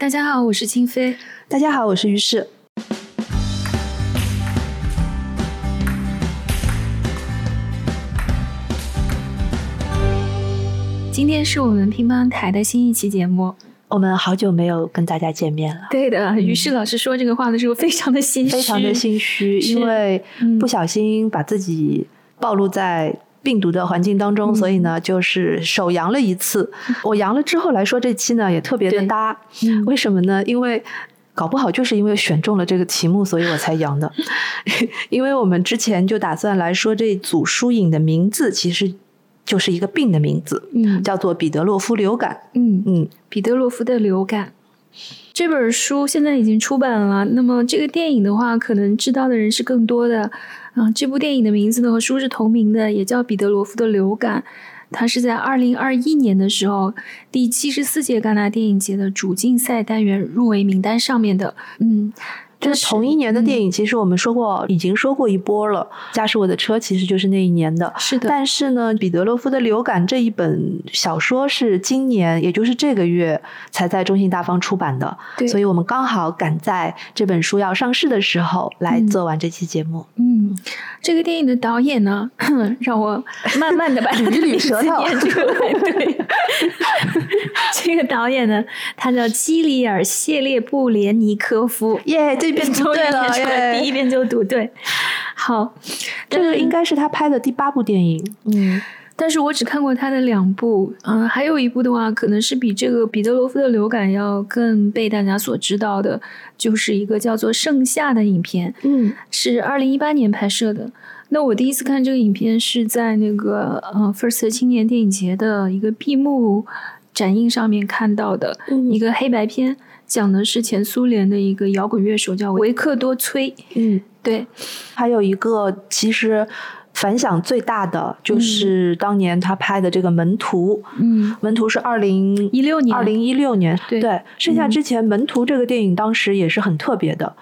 大家好，我是清飞。大家好，我是于适。今天是我们乒乓台的新一期节目，我们好久没有跟大家见面了。对的，于适老师说这个话的时候非常的心虚，非常的心虚，因为不小心把自己暴露在病毒的环境当中，所以呢，就是手阳了一次。我阳了之后来说这期呢，也特别的搭。为什么呢？因为搞不好就是因为选中了这个题目，所以我才阳的。因为我们之前就打算来说这组书影的名字，其实。就是一个病的名字，嗯，叫做彼得洛夫流感，嗯嗯，彼得洛夫的流感这本书现在已经出版了。那么这个电影的话，可能知道的人是更多的。嗯，这部电影的名字呢和书是同名的，也叫彼得罗夫的流感。它是在二零二一年的时候，第七十四届戛纳电影节的主竞赛单元入围名单上面的，嗯。这是同一年的电影，其实我们说过，已经说过一波了。驾驶我的车其实就是那一年的，是的。但是呢，彼得洛夫的流感这一本小说是今年，也就是这个月才在中信大方出版的，所以我们刚好赶在这本书要上市的时候来做完这期节目。嗯，这个电影的导演呢，让我慢慢的把捋捋舌头念出来。对，这个导演呢，他叫基里尔谢列布连尼科夫。耶，这。一遍读对了，第一遍就读对。好，这个应该是他拍的第八部电影。嗯，但是我只看过他的两部。嗯，还有一部的话，可能是比这个彼得罗夫的流感要更被大家所知道的，就是一个叫做《盛夏》的影片。嗯，是二零一八年拍摄的。那我第一次看这个影片是在那个呃 First 青年电影节的一个闭幕展映上面看到的一个黑白片。讲的是前苏联的一个摇滚乐手叫维克多·崔，嗯，对，还有一个其实反响最大的就是当年他拍的这个《门徒》，嗯，《门徒》是二零一六年，二零一六年，对，剩下之前《门徒》这个电影当时也是很特别的。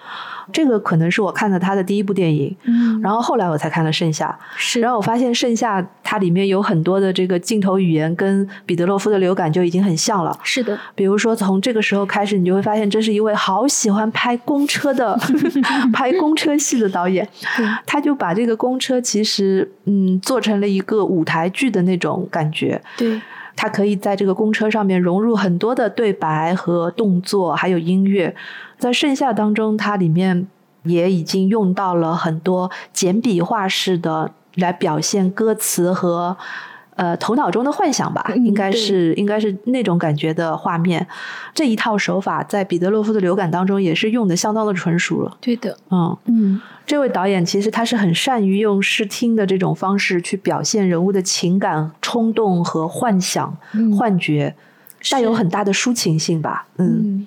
这个可能是我看的他的第一部电影，嗯，然后后来我才看了《盛夏》，是，然后我发现《盛夏》它里面有很多的这个镜头语言跟彼得洛夫的流感就已经很像了，是的。比如说从这个时候开始，你就会发现这是一位好喜欢拍公车的 拍公车戏的导演，他就把这个公车其实嗯做成了一个舞台剧的那种感觉，对。他可以在这个公车上面融入很多的对白和动作，还有音乐。在盛夏当中，它里面也已经用到了很多简笔画式的来表现歌词和。呃，头脑中的幻想吧，应该是应该是那种感觉的画面。这一套手法在彼得洛夫的流感当中也是用的相当的纯熟了。对的，嗯嗯，这位导演其实他是很善于用视听的这种方式去表现人物的情感、冲动和幻想、幻觉，带有很大的抒情性吧。嗯，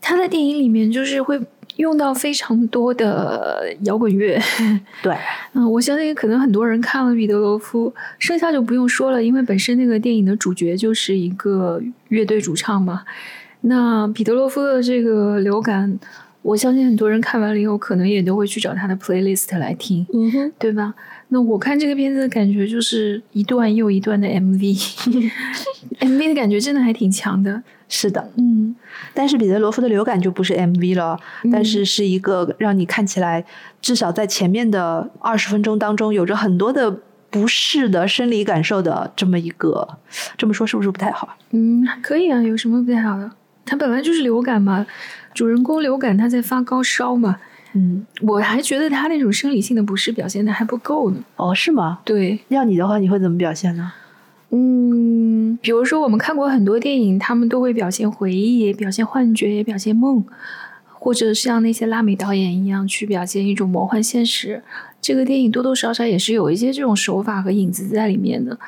他在电影里面就是会。用到非常多的摇滚乐，对，嗯，我相信可能很多人看了彼得罗夫，剩下就不用说了，因为本身那个电影的主角就是一个乐队主唱嘛。那彼得罗夫的这个流感，我相信很多人看完了以后，可能也都会去找他的 playlist 来听，嗯哼，对吧？那我看这个片子的感觉就是一段又一段的 MV，MV 的感觉真的还挺强的。是的，嗯，但是彼得罗夫的流感就不是 MV 了，但是是一个让你看起来至少在前面的二十分钟当中有着很多的不适的生理感受的这么一个，这么说是不是不太好？嗯，可以啊，有什么不太好的？他本来就是流感嘛，主人公流感他在发高烧嘛，嗯，我还觉得他那种生理性的不适表现的还不够呢。哦，是吗？对，要你的话，你会怎么表现呢？嗯，比如说我们看过很多电影，他们都会表现回忆，表现幻觉，也表现梦，或者像那些拉美导演一样去表现一种魔幻现实。这个电影多多少少也是有一些这种手法和影子在里面的。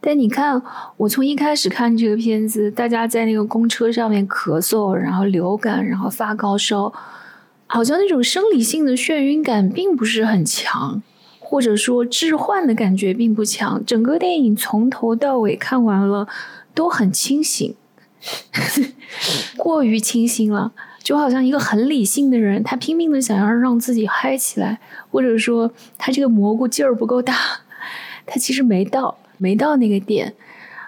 但你看，我从一开始看这个片子，大家在那个公车上面咳嗽，然后流感，然后发高烧，好像那种生理性的眩晕感并不是很强。或者说置换的感觉并不强，整个电影从头到尾看完了都很清醒，过于清醒了，就好像一个很理性的人，他拼命的想要让自己嗨起来，或者说他这个蘑菇劲儿不够大，他其实没到没到那个点。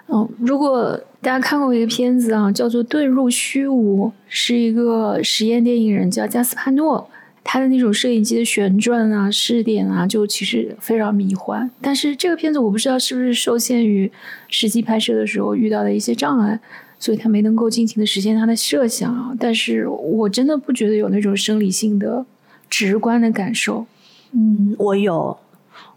嗯，如果大家看过一个片子啊，叫做《遁入虚无》，是一个实验电影人叫加斯帕诺，他的那种摄影机的旋转啊、视点啊，就其实非常迷幻。但是这个片子我不知道是不是受限于实际拍摄的时候遇到的一些障碍，所以他没能够尽情的实现他的设想啊。但是我真的不觉得有那种生理性的、直观的感受。嗯，我有。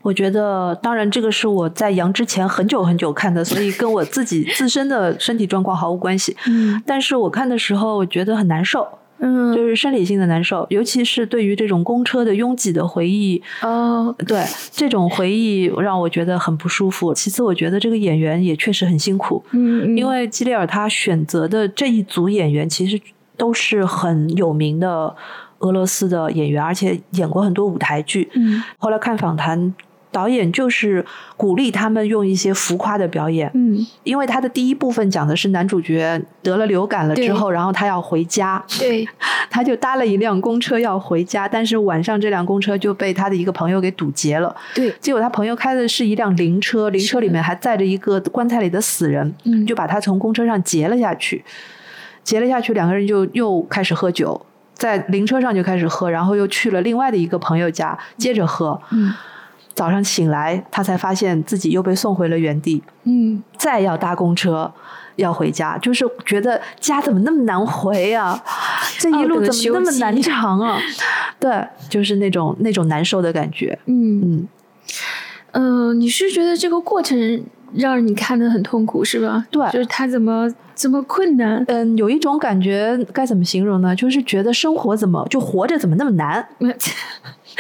我觉得，当然，这个是我在阳之前很久很久看的，所以跟我自己自身的身体状况毫无关系。嗯，但是我看的时候，我觉得很难受，嗯，就是生理性的难受，尤其是对于这种公车的拥挤的回忆，哦，对这种回忆让我觉得很不舒服。其次，我觉得这个演员也确实很辛苦，嗯，因为基里尔他选择的这一组演员其实都是很有名的俄罗斯的演员，而且演过很多舞台剧。嗯，后来看访谈。导演就是鼓励他们用一些浮夸的表演，嗯，因为他的第一部分讲的是男主角得了流感了之后，然后他要回家，对，他就搭了一辆公车要回家，但是晚上这辆公车就被他的一个朋友给堵截了，对，结果他朋友开的是一辆灵车，灵车里面还载着一个棺材里的死人，嗯，就把他从公车上截了下去，截了下去，两个人就又开始喝酒，在灵车上就开始喝，然后又去了另外的一个朋友家接着喝，嗯。早上醒来，他才发现自己又被送回了原地。嗯，再要搭公车要回家，就是觉得家怎么那么难回啊？这一路怎么那么难长啊？对，就是那种那种难受的感觉。嗯嗯嗯，你是觉得这个过程让你看得很痛苦是吧？对，就是他怎么这么困难？嗯，有一种感觉该怎么形容呢？就是觉得生活怎么就活着怎么那么难？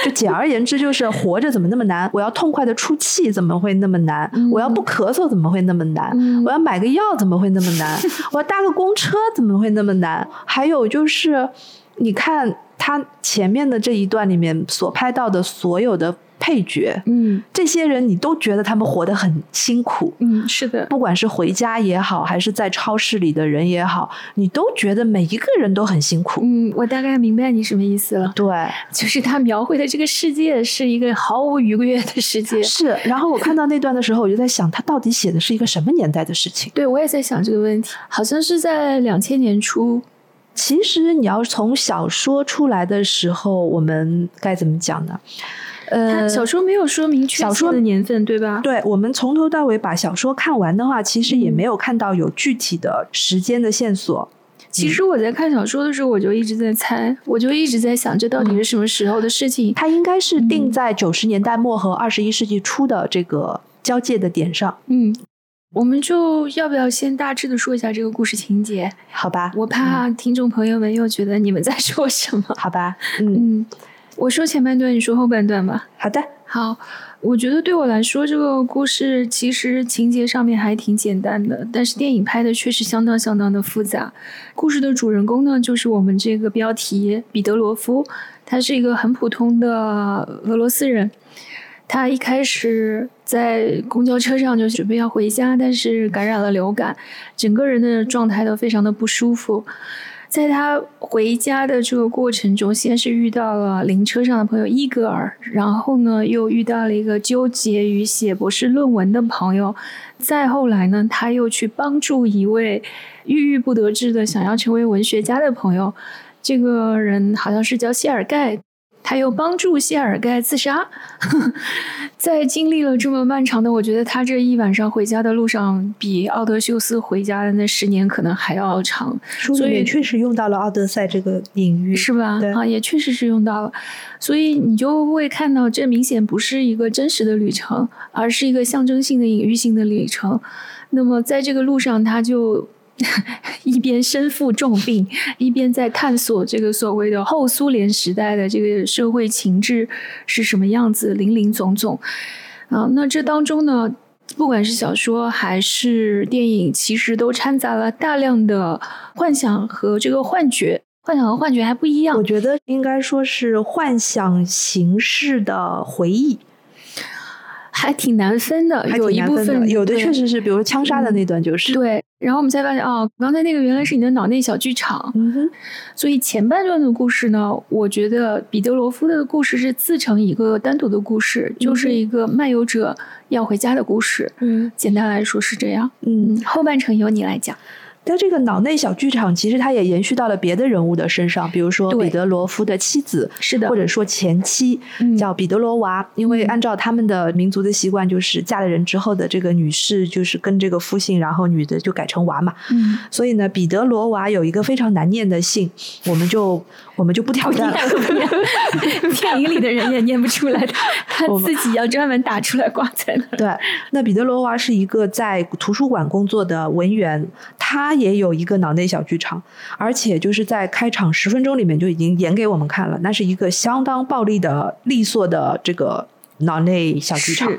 就简而言之，就是活着怎么那么难？我要痛快的出气，怎么会那么难？我要不咳嗽，怎么会那么难？我要买个药，怎么会那么难？我要搭个公车，怎么会那么难？还有就是，你看他前面的这一段里面所拍到的所有的。配角，嗯，这些人你都觉得他们活得很辛苦，嗯，是的，不管是回家也好，还是在超市里的人也好，你都觉得每一个人都很辛苦。嗯，我大概明白你什么意思了。对，就是他描绘的这个世界是一个毫无愉悦的世界。是，然后我看到那段的时候，我就在想，他到底写的是一个什么年代的事情？对，我也在想这个问题，好像是在两千年初。其实你要从小说出来的时候，我们该怎么讲呢？呃，小说没有说明确小说的年份，对吧？对，我们从头到尾把小说看完的话，其实也没有看到有具体的时间的线索。其实我在看小说的时候，我就一直在猜，我就一直在想，这到底是什么时候的事情？它应该是定在九十年代末和二十一世纪初的这个交界的点上。嗯，我们就要不要先大致的说一下这个故事情节？好吧，我怕听众朋友们又觉得你们在说什么？好吧，嗯。我说前半段，你说后半段吧。好的，好。我觉得对我来说，这个故事其实情节上面还挺简单的，但是电影拍的确实相当相当的复杂。故事的主人公呢，就是我们这个标题彼得罗夫，他是一个很普通的俄罗斯人。他一开始在公交车上就准备要回家，但是感染了流感，整个人的状态都非常的不舒服。在他回家的这个过程中，先是遇到了灵车上的朋友伊格尔，然后呢，又遇到了一个纠结于写博士论文的朋友，再后来呢，他又去帮助一位郁郁不得志的想要成为文学家的朋友，这个人好像是叫谢尔盖。他又帮助谢尔盖自杀，在经历了这么漫长的，我觉得他这一晚上回家的路上，比奥德修斯回家的那十年可能还要长。所以确实用到了奥德赛这个隐喻，是吧？对啊，也确实是用到了。所以你就会看到，这明显不是一个真实的旅程，而是一个象征性的、隐喻性的旅程。那么在这个路上，他就。一边身负重病，一边在探索这个所谓的后苏联时代的这个社会情志是什么样子，林林总总啊。那这当中呢，不管是小说还是电影，其实都掺杂了大量的幻想和这个幻觉。幻想和幻觉还不一样，我觉得应该说是幻想形式的回忆。还挺难分的，有一部分有的确实是，比如枪杀的那段就是对。然后我们才发现，哦，刚才那个原来是你的脑内小剧场。嗯哼，所以前半段的故事呢，我觉得彼得罗夫的故事是自成一个单独的故事，就是一个漫游者要回家的故事。嗯，简单来说是这样。嗯，后半程由你来讲。但这个脑内小剧场其实它也延续到了别的人物的身上，比如说彼得罗夫的妻子，是的，或者说前妻叫彼得罗娃，因为按照他们的民族的习惯，就是嫁了人之后的这个女士就是跟这个夫姓，然后女的就改成娃嘛。嗯，所以呢，彼得罗娃有一个非常难念的姓，我们就我们就不挑战了。电影里的人也念不出来的，他自己要专门打出来挂在那。对，那彼得罗娃是一个在图书馆工作的文员，他。也有一个脑内小剧场，而且就是在开场十分钟里面就已经演给我们看了，那是一个相当暴力的、利索的这个脑内小剧场。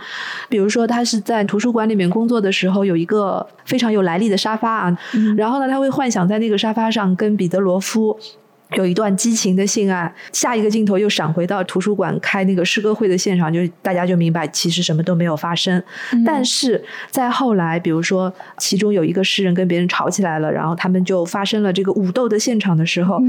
比如说，他是在图书馆里面工作的时候，有一个非常有来历的沙发啊，然后呢，他会幻想在那个沙发上跟彼得罗夫。有一段激情的性爱，下一个镜头又闪回到图书馆开那个诗歌会的现场，就大家就明白其实什么都没有发生。但是在后来，比如说其中有一个诗人跟别人吵起来了，然后他们就发生了这个武斗的现场的时候，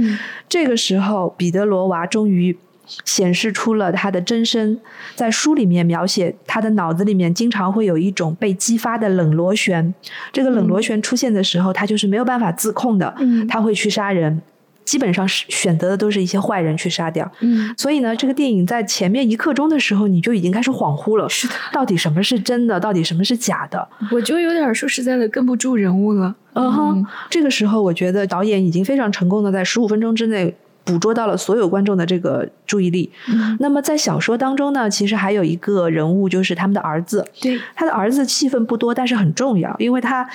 这个时候彼得罗娃终于显示出了他的真身。在书里面描写他的脑子里面经常会有一种被激发的冷螺旋，这个冷螺旋出现的时候，他就是没有办法自控的，他会去杀人。基本上是选择的都是一些坏人去杀掉，嗯，所以呢，这个电影在前面一刻钟的时候，你就已经开始恍惚了，是的，到底什么是真的，到底什么是假的？我就有点说实在的跟不住人物了，嗯哼，这个时候我觉得导演已经非常成功的在十五分钟之内捕捉到了所有观众的这个注意力。嗯。那么在小说当中呢，其实还有一个人物就是他们的儿子，对，他的儿子戏份不多，但是很重要，因为他。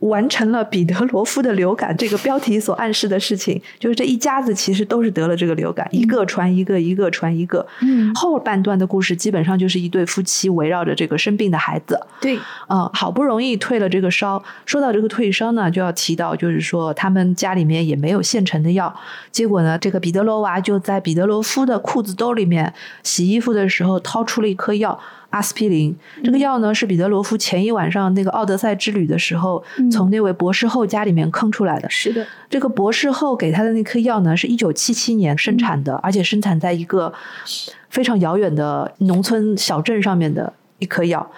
完成了彼得罗夫的流感这个标题所暗示的事情，就是这一家子其实都是得了这个流感，一个传一个，一个传一个。嗯，后半段的故事基本上就是一对夫妻围绕着这个生病的孩子。对，嗯，好不容易退了这个烧。说到这个退烧呢，就要提到就是说他们家里面也没有现成的药，结果呢，这个彼得罗娃就在彼得罗夫的裤子兜里面洗衣服的时候掏出了一颗药。阿司匹林这个药呢，是彼得罗夫前一晚上那个奥德赛之旅的时候，从那位博士后家里面坑出来的。是的，这个博士后给他的那颗药呢，是一九七七年生产的，而且生产在一个非常遥远的农村小镇上面的一颗药。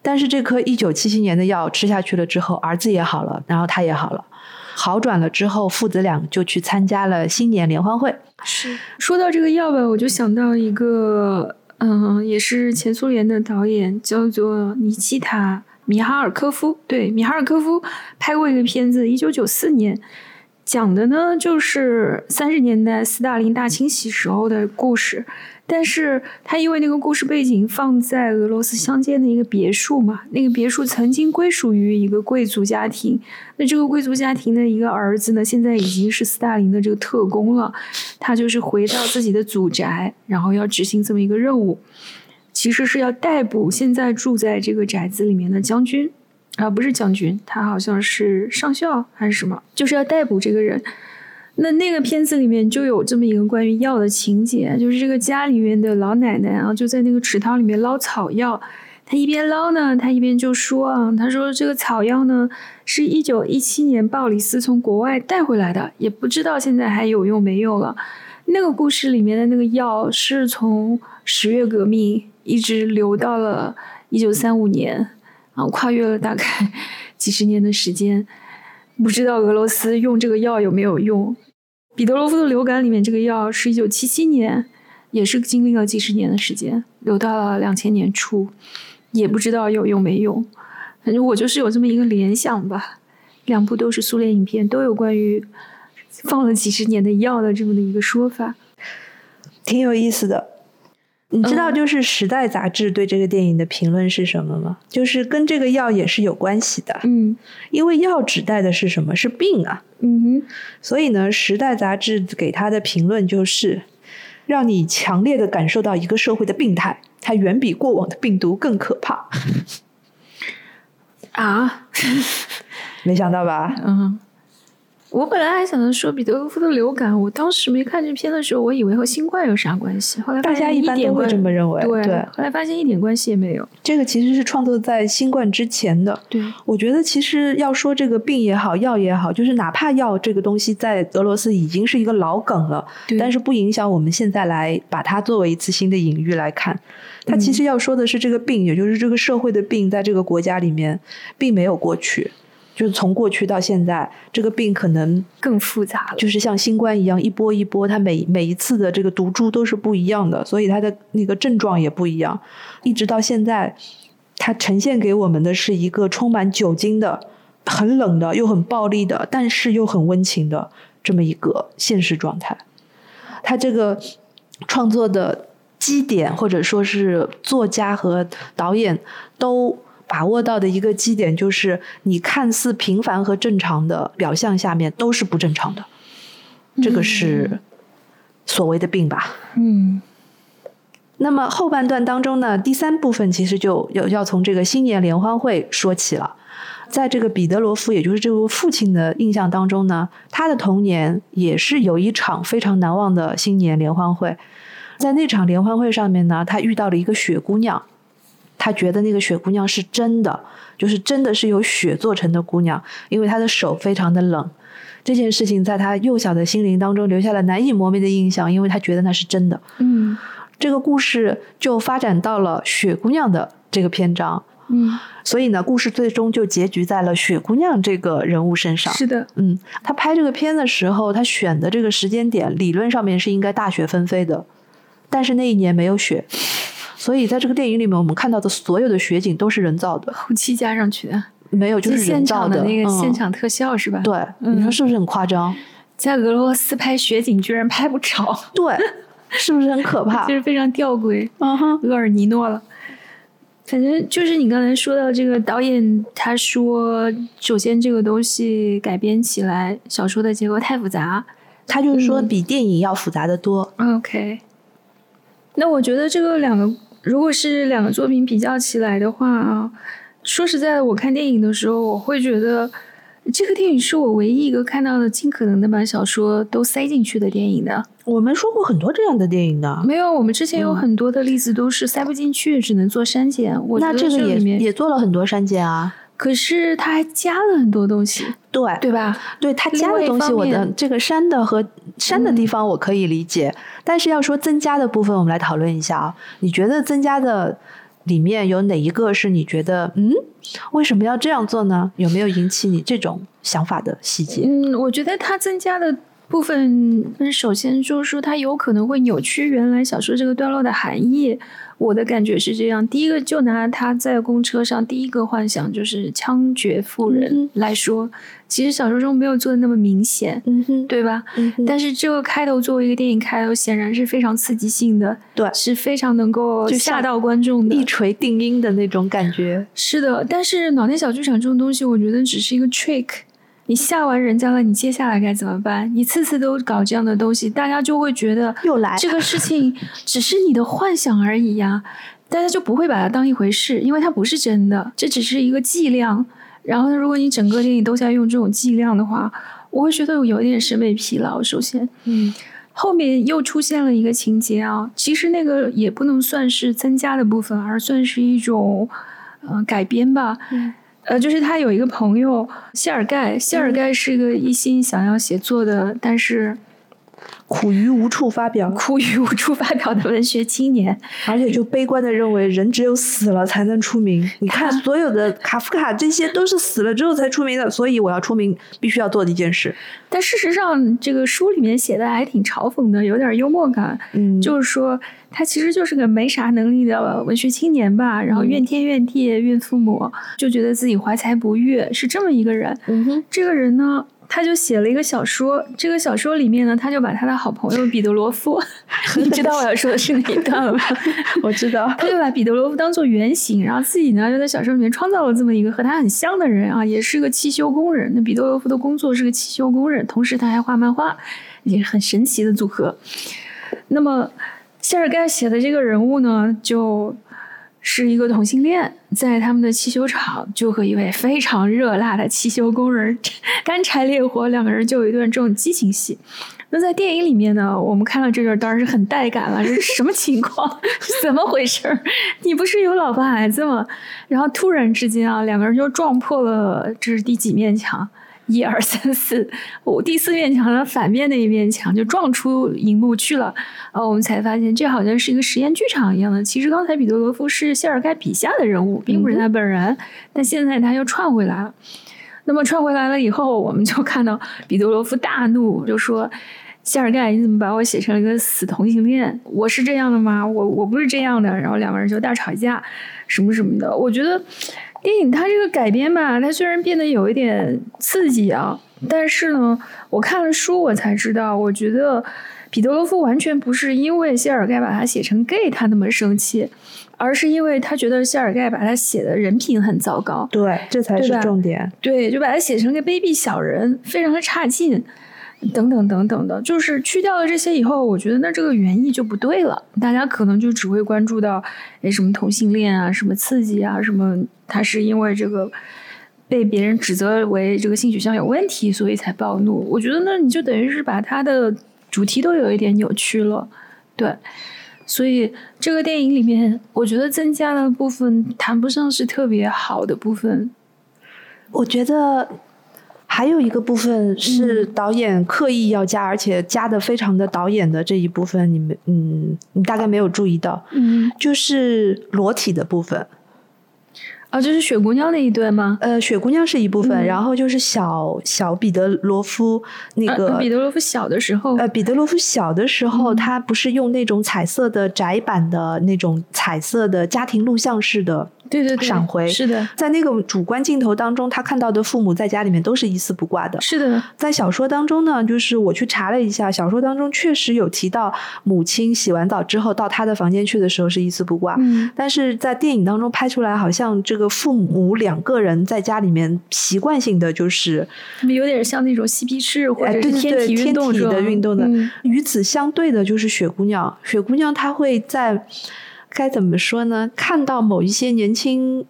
但是这颗一九七七年的药吃下去了之后，儿子也好了，然后他也好了，好转了之后，父子俩就去参加了新年联欢会。是说到这个药吧，我就想到一个。嗯，也是前苏联的导演，叫做尼基塔·米哈尔科夫。对，米哈尔科夫拍过一个片子，一九九四年，讲的呢就是三十年代斯大林大清洗时候的故事。但是他因为那个故事背景放在俄罗斯乡间的一个别墅嘛，那个别墅曾经归属于一个贵族家庭，那这个贵族家庭的一个儿子呢，现在已经是斯大林的这个特工了，他就是回到自己的祖宅，然后要执行这么一个任务，其实是要逮捕现在住在这个宅子里面的将军，啊，不是将军，他好像是上校还是什么，就是要逮捕这个人。那那个片子里面就有这么一个关于药的情节，就是这个家里面的老奶奶啊，就在那个池塘里面捞草药。她一边捞呢，她一边就说啊，她说这个草药呢，是一九一七年鲍里斯从国外带回来的，也不知道现在还有用没有了。那个故事里面的那个药是从十月革命一直流到了一九三五年，啊，跨越了大概 几十年的时间。不知道俄罗斯用这个药有没有用？彼得罗夫的流感里面这个药是一九七七年，也是经历了几十年的时间，留到了两千年初，也不知道有用没用。反正我就是有这么一个联想吧。两部都是苏联影片，都有关于放了几十年的药的这么的一个说法，挺有意思的。你知道，就是《时代》杂志对这个电影的评论是什么吗？就是跟这个药也是有关系的。嗯，因为药指代的是什么？是病啊。嗯哼。所以呢，《时代》杂志给他的评论就是，让你强烈的感受到一个社会的病态，它远比过往的病毒更可怕。啊？没想到吧？嗯。我本来还想着说彼得罗夫的流感，我当时没看这片的时候，我以为和新冠有啥关系。后来大家一般都会这么认为，对。后来发现一点关系也没有。这个其实是创作在新冠之前的。对，我觉得其实要说这个病也好，药也好，就是哪怕药这个东西在俄罗斯已经是一个老梗了，但是不影响我们现在来把它作为一次新的隐喻来看。它其实要说的是这个病，也就是这个社会的病，在这个国家里面并没有过去。就是从过去到现在，这个病可能更复杂了。就是像新冠一样，一波一波，它每每一次的这个毒株都是不一样的，所以它的那个症状也不一样。一直到现在，它呈现给我们的是一个充满酒精的、很冷的又很暴力的，但是又很温情的这么一个现实状态。他这个创作的基点，或者说是作家和导演都。把握到的一个基点就是，你看似平凡和正常的表象下面都是不正常的，这个是所谓的病吧？嗯。那么后半段当中呢，第三部分其实就要要从这个新年联欢会说起了。在这个彼得罗夫，也就是这位父亲的印象当中呢，他的童年也是有一场非常难忘的新年联欢会。在那场联欢会上面呢，他遇到了一个雪姑娘。他觉得那个雪姑娘是真的，就是真的是由雪做成的姑娘，因为她的手非常的冷。这件事情在他幼小的心灵当中留下了难以磨灭的印象，因为他觉得那是真的。嗯，这个故事就发展到了雪姑娘的这个篇章。嗯，所以呢，故事最终就结局在了雪姑娘这个人物身上。是的，嗯，他拍这个片的时候，他选的这个时间点，理论上面是应该大雪纷飞的，但是那一年没有雪。所以在这个电影里面，我们看到的所有的雪景都是人造的，后期加上去的，没有就是现场的那个现场特效是吧？对，你说是不是很夸张？在俄罗斯拍雪景居然拍不着，对，是不是很可怕？就是非常吊诡，嗯哼，厄尔尼诺了。反正就是你刚才说到这个导演，他说，首先这个东西改编起来，小说的结构太复杂，他就是说比电影要复杂的多。OK，那我觉得这个两个。如果是两个作品比较起来的话啊，说实在的，我看电影的时候，我会觉得这个电影是我唯一一个看到的尽可能的把小说都塞进去的电影的。我们说过很多这样的电影的，没有，我们之前有很多的例子都是塞不进去，只能做删减。那这个也也做了很多删减啊。可是他还加了很多东西，对对吧？对他加的东西，我的这个删的和删的地方我可以理解，但是要说增加的部分，我们来讨论一下啊。你觉得增加的里面有哪一个是你觉得嗯，为什么要这样做呢？有没有引起你这种想法的细节？嗯，我觉得它增加的部分，首先就是说它有可能会扭曲原来小说这个段落的含义。我的感觉是这样：第一个，就拿他在公车上第一个幻想就是枪决妇人来说，其实小说中没有做的那么明显，对吧？但是这个开头作为一个电影开头，显然是非常刺激性的，对，是非常能够吓到观众的，一锤定音的那种感觉。是的，但是脑内小剧场这种东西，我觉得只是一个 trick。你吓完人家了，你接下来该怎么办？你次次都搞这样的东西，大家就会觉得又来这个事情只是你的幻想而已呀，大家就不会把它当一回事，因为它不是真的，这只是一个剂量。然后，如果你整个电影都在用这种剂量的话，我会觉得有点审美疲劳。首先，嗯，后面又出现了一个情节啊，其实那个也不能算是增加的部分，而算是一种呃改编吧。呃，就是他有一个朋友谢尔盖，谢尔盖是一个一心想要写作的，但是。苦于无处发表，苦于无处发表的文学青年，而且就悲观的认为人只有死了才能出名。你看，所有的卡夫卡这些都是死了之后才出名的，所以我要出名，必须要做的一件事。但事实上，这个书里面写的还挺嘲讽的，有点幽默感。嗯，就是说他其实就是个没啥能力的文学青年吧，然后怨天怨地怨父母，就觉得自己怀才不遇，是这么一个人。嗯哼，这个人呢？他就写了一个小说，这个小说里面呢，他就把他的好朋友彼得罗夫，你知道我要说的是哪一段了吗？我知道，他就把彼得罗夫当做原型，然后自己呢就在小说里面创造了这么一个和他很像的人啊，也是个汽修工人。那彼得罗夫的工作是个汽修工人，同时他还画漫画，也很神奇的组合。那么谢尔盖写的这个人物呢，就。是一个同性恋，在他们的汽修厂就和一位非常热辣的汽修工人 干柴烈火，两个人就有一段这种激情戏。那在电影里面呢，我们看到这段当然是很带感了，这是什么情况？怎么回事？你不是有老婆孩子吗？然后突然之间啊，两个人就撞破了，这是第几面墙？一二三四五，第四面墙的反面那一面墙就撞出荧幕去了。呃，我们才发现这好像是一个实验剧场一样的。其实刚才彼得罗夫是谢尔盖笔下的人物，并不是他本人。但现在他又串回来了。那么串回来了以后，我们就看到彼得罗夫大怒，就说：“谢尔盖，你怎么把我写成了一个死同性恋？我是这样的吗？我我不是这样的。”然后两个人就大吵架，什么什么的。我觉得。电影它这个改编吧，它虽然变得有一点刺激啊，但是呢，我看了书我才知道，我觉得彼得罗夫完全不是因为谢尔盖把他写成 gay 他那么生气，而是因为他觉得谢尔盖把他写的人品很糟糕。对，这才是重点。对，就把他写成个卑鄙小人，非常的差劲。等等等等的，就是去掉了这些以后，我觉得那这个原意就不对了。大家可能就只会关注到，哎，什么同性恋啊，什么刺激啊，什么他是因为这个被别人指责为这个性取向有问题，所以才暴怒。我觉得那你就等于是把他的主题都有一点扭曲了，对。所以这个电影里面，我觉得增加的部分谈不上是特别好的部分，我觉得。还有一个部分是导演刻意要加，而且加的非常的导演的这一部分，你们嗯，你大概没有注意到，嗯，就是裸体的部分。啊，就是雪姑娘那一段吗？呃，雪姑娘是一部分，然后就是小小彼得罗夫那个彼得罗夫小的时候，呃，彼得罗夫小的时候，他不是用那种彩色的窄版的那种彩色的家庭录像式的。对对对，闪回是的，在那个主观镜头当中，他看到的父母在家里面都是一丝不挂的。是的，在小说当中呢，就是我去查了一下，小说当中确实有提到母亲洗完澡之后到他的房间去的时候是一丝不挂。嗯，但是在电影当中拍出来，好像这个父母两个人在家里面习惯性的就是，有点像那种嬉皮士或者是天体运动的运动的。与此相对的就是雪姑娘，雪姑娘她会在该怎么说呢？看到某一些年轻。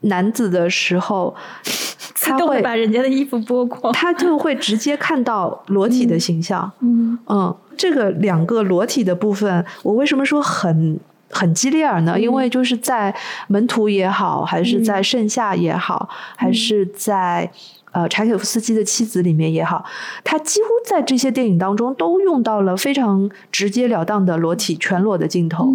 男子的时候，他会把人家的衣服剥光，他就会直接看到裸体的形象。嗯嗯，这个两个裸体的部分，我为什么说很很激烈呢？因为就是在门徒也好，还是在盛夏也好，还是在。呃，柴可夫斯基的妻子里面也好，他几乎在这些电影当中都用到了非常直截了当的裸体全裸的镜头，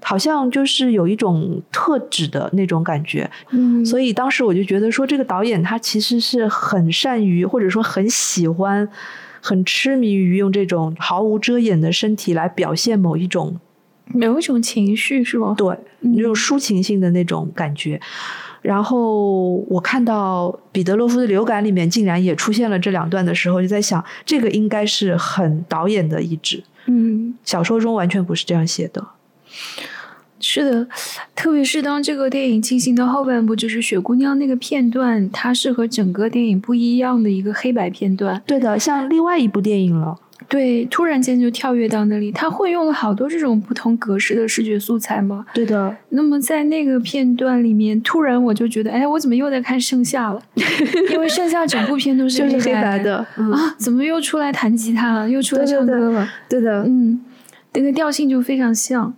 好像就是有一种特指的那种感觉。嗯，所以当时我就觉得说，这个导演他其实是很善于，或者说很喜欢、很痴迷于用这种毫无遮掩的身体来表现某一种某一种情绪，是吗？对，那种抒情性的那种感觉。然后我看到彼得洛夫的流感里面竟然也出现了这两段的时候，就在想，这个应该是很导演的意志。嗯，小说中完全不是这样写的。是的，特别是当这个电影进行到后半部，就是雪姑娘那个片段，它是和整个电影不一样的一个黑白片段。对的，像另外一部电影了。对，突然间就跳跃到那里，他会用了好多这种不同格式的视觉素材吗？对的。那么在那个片段里面，突然我就觉得，哎，我怎么又在看盛夏了？因为盛夏整部片都是黑白的啊，怎么又出来弹吉他了？又出来唱歌了？对的，嗯，那个调性就非常像，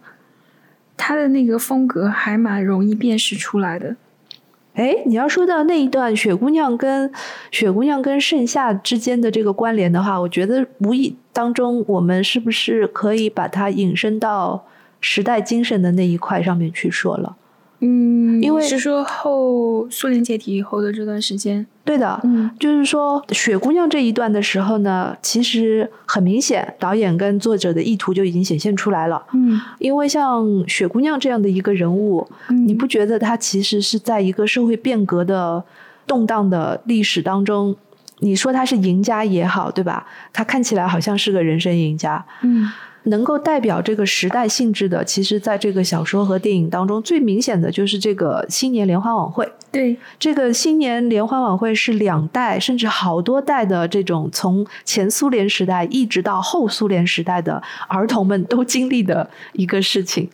他的那个风格还蛮容易辨识出来的。哎，你要说到那一段雪姑娘跟雪姑娘跟盛夏之间的这个关联的话，我觉得无意当中，我们是不是可以把它引申到时代精神的那一块上面去说了？嗯，因为是说后苏联解体以后的这段时间，对的，嗯，就是说雪姑娘这一段的时候呢，其实很明显，导演跟作者的意图就已经显现出来了，嗯，因为像雪姑娘这样的一个人物，你不觉得她其实是在一个社会变革的动荡的历史当中，你说她是赢家也好，对吧？她看起来好像是个人生赢家，嗯。能够代表这个时代性质的，其实在这个小说和电影当中最明显的就是这个新年联欢晚会。对，这个新年联欢晚会是两代甚至好多代的这种从前苏联时代一直到后苏联时代的儿童们都经历的一个事情。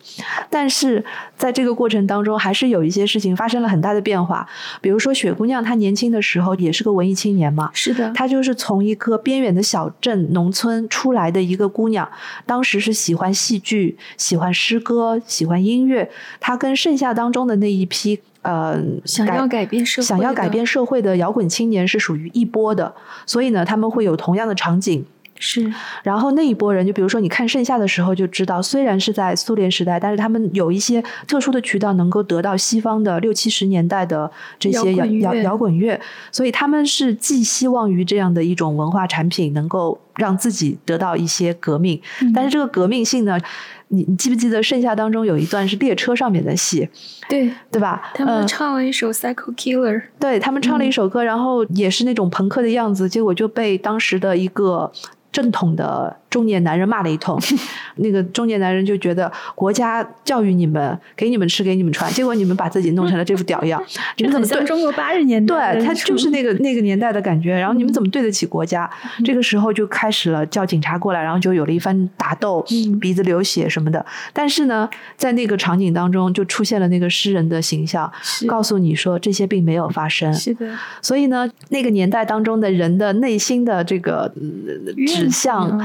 但是在这个过程当中，还是有一些事情发生了很大的变化。比如说，雪姑娘她年轻的时候也是个文艺青年嘛，是的，她就是从一个边远的小镇农村出来的一个姑娘，当时是喜欢戏剧、喜欢诗歌、喜欢音乐。他跟盛夏当中的那一批。呃，想要改变社会想要改变社会的摇滚青年是属于一波的，所以呢，他们会有同样的场景。是，然后那一波人，就比如说你看盛夏的时候就知道，虽然是在苏联时代，但是他们有一些特殊的渠道能够得到西方的六七十年代的这些摇摇摇滚乐，所以他们是寄希望于这样的一种文化产品能够让自己得到一些革命，但是这个革命性呢？你你记不记得盛夏当中有一段是列车上面的戏？对对吧？他们唱了一首《Psycho Killer》，对他们唱了一首歌，然后也是那种朋克的样子，结果就被当时的一个正统的。中年男人骂了一通，那个中年男人就觉得国家教育你们，给你们吃，给你们穿，结果你们把自己弄成了这副屌样。你们怎么对中国八十年代？对他就是那个那个年代的感觉。然后你们怎么对得起国家？这个时候就开始了叫警察过来，然后就有了一番打斗，鼻子流血什么的。但是呢，在那个场景当中，就出现了那个诗人的形象，告诉你说这些并没有发生。是的。所以呢，那个年代当中的人的内心的这个指向。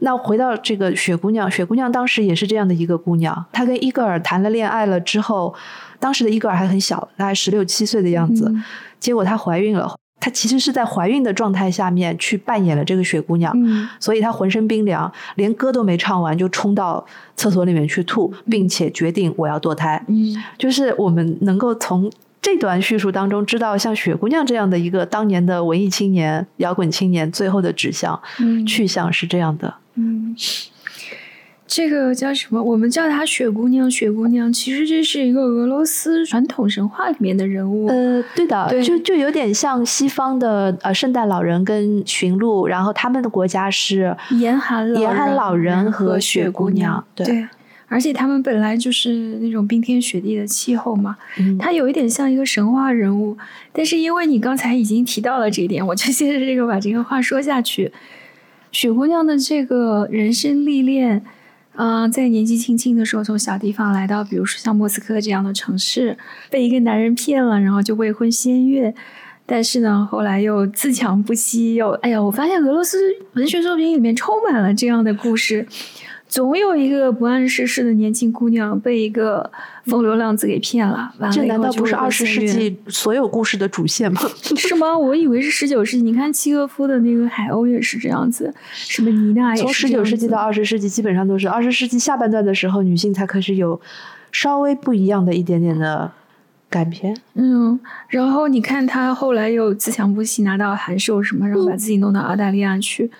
那回到这个雪姑娘，雪姑娘当时也是这样的一个姑娘，她跟伊戈尔谈了恋爱了之后，当时的伊戈尔还很小，大概十六七岁的样子，结果她怀孕了，她其实是在怀孕的状态下面去扮演了这个雪姑娘，所以她浑身冰凉，连歌都没唱完就冲到厕所里面去吐，并且决定我要堕胎，就是我们能够从。这段叙述当中，知道像雪姑娘这样的一个当年的文艺青年、摇滚青年，最后的指向、去向是这样的。嗯，这个叫什么？我们叫她雪姑娘。雪姑娘其实这是一个俄罗斯传统神话里面的人物。呃，对的，就就有点像西方的呃圣诞老人跟驯鹿，然后他们的国家是严寒严寒老人和雪姑娘。对。而且他们本来就是那种冰天雪地的气候嘛，他有一点像一个神话人物。但是因为你刚才已经提到了这一点，我就接着这个把这个话说下去。雪姑娘的这个人生历练，啊，在年纪轻轻的时候从小地方来到，比如说像莫斯科这样的城市，被一个男人骗了，然后就未婚先孕，但是呢，后来又自强不息，又哎呀，我发现俄罗斯文学作品里面充满了这样的故事。总有一个不谙世事的年轻姑娘被一个风流浪子给骗了，这难道不是二十世纪所有故事的主线吗？是吗？我以为是十九世纪。你看契诃夫的那个《海鸥》也是这样子，什么妮娜也是。从十九世纪到二十世纪，基本上都是二十世纪下半段的时候，女性才开始有稍微不一样的一点点的改变。嗯，然后你看她后来又自强不息，拿到函授什么，然后把自己弄到澳大利亚去。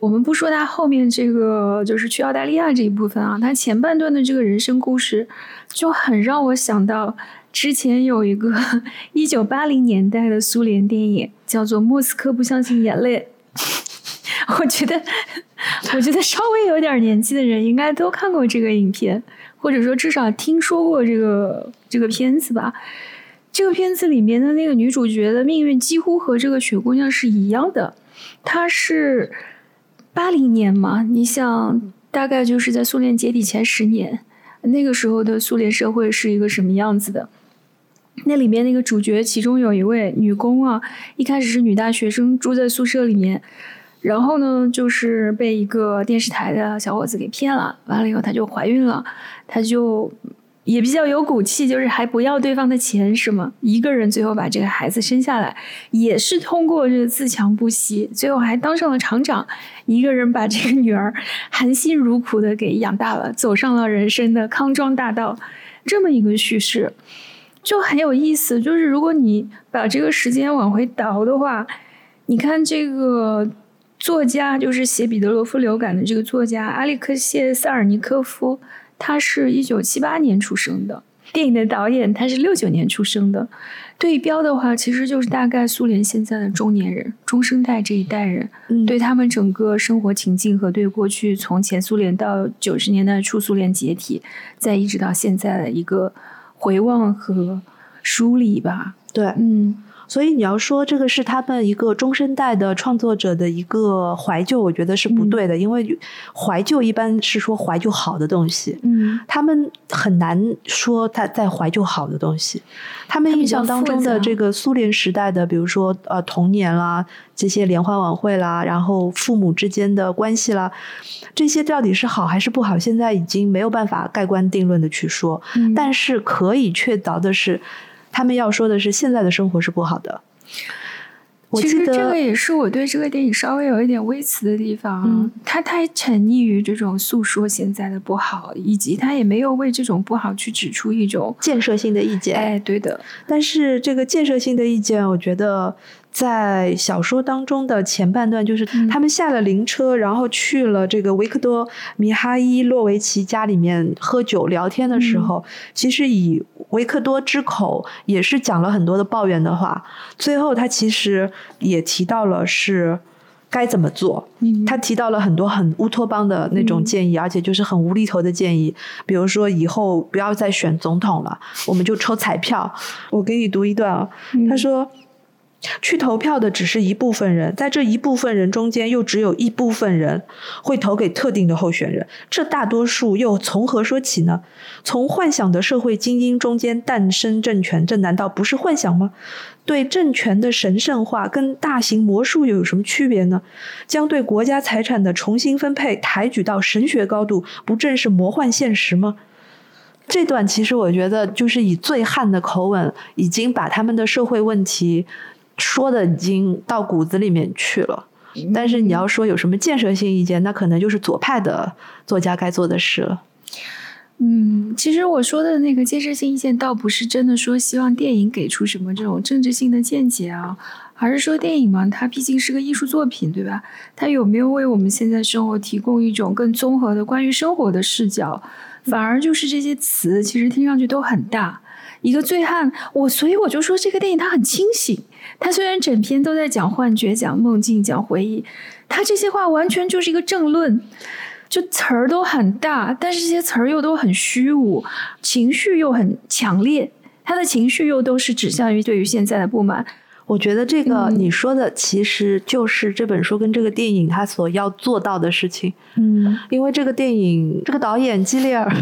我们不说他后面这个就是去澳大利亚这一部分啊，他前半段的这个人生故事就很让我想到之前有一个 一九八零年代的苏联电影叫做《莫斯科不相信眼泪》，我觉得我觉得稍微有点年纪的人应该都看过这个影片，或者说至少听说过这个这个片子吧。这个片子里面的那个女主角的命运几乎和这个雪姑娘是一样的，她是。八零年嘛，你想，大概就是在苏联解体前十年，那个时候的苏联社会是一个什么样子的？那里面那个主角，其中有一位女工啊，一开始是女大学生，住在宿舍里面，然后呢，就是被一个电视台的小伙子给骗了，完了以后她就怀孕了，她就。也比较有骨气，就是还不要对方的钱，是吗？一个人最后把这个孩子生下来，也是通过这个自强不息，最后还当上了厂长。一个人把这个女儿含辛茹苦的给养大了，走上了人生的康庄大道。这么一个叙事就很有意思。就是如果你把这个时间往回倒的话，你看这个作家，就是写《彼得罗夫流感》的这个作家阿列克谢·萨尔尼科夫。他是一九七八年出生的，电影的导演他是六九年出生的，对标的话，其实就是大概苏联现在的中年人、中生代这一代人，对他们整个生活情境和对过去从前苏联到九十年代初苏联解体，再一直到现在的一个回望和梳理吧。对，嗯。所以你要说这个是他们一个中生代的创作者的一个怀旧，我觉得是不对的，因为怀旧一般是说怀旧好的东西，嗯，他们很难说他在怀旧好的东西。他们印象当中的这个苏联时代的，比如说呃童年啦，这些联欢晚会啦，然后父母之间的关系啦，这些到底是好还是不好，现在已经没有办法盖棺定论的去说。但是可以确凿的是。他们要说的是现在的生活是不好的。其实这个也是我对这个电影稍微有一点微词的地方。嗯，他太沉溺于这种诉说现在的不好，以及他也没有为这种不好去指出一种建设性的意见。哎，对的。但是这个建设性的意见，我觉得。在小说当中的前半段，就是他们下了灵车，然后去了这个维克多·米哈伊洛维奇家里面喝酒聊天的时候，其实以维克多之口也是讲了很多的抱怨的话。最后他其实也提到了是该怎么做，他提到了很多很乌托邦的那种建议，而且就是很无厘头的建议，比如说以后不要再选总统了，我们就抽彩票。我给你读一段啊，他说。去投票的只是一部分人，在这一部分人中间，又只有一部分人会投给特定的候选人。这大多数又从何说起呢？从幻想的社会精英中间诞生政权，这难道不是幻想吗？对政权的神圣化跟大型魔术又有什么区别呢？将对国家财产的重新分配抬举到神学高度，不正是魔幻现实吗？这段其实我觉得就是以醉汉的口吻，已经把他们的社会问题。说的已经到骨子里面去了，但是你要说有什么建设性意见，那可能就是左派的作家该做的事了。嗯，其实我说的那个建设性意见，倒不是真的说希望电影给出什么这种政治性的见解啊，而是说电影嘛，它毕竟是个艺术作品，对吧？它有没有为我们现在生活提供一种更综合的关于生活的视角？反而就是这些词，其实听上去都很大。一个醉汉，我所以我就说这个电影它很清醒。他虽然整篇都在讲幻觉、讲梦境、讲回忆，他这些话完全就是一个政论，就词儿都很大，但是这些词儿又都很虚无，情绪又很强烈。他的情绪又都是指向于对于现在的不满。我觉得这个你说的其实就是这本书跟这个电影他所要做到的事情。嗯，因为这个电影这个导演基里尔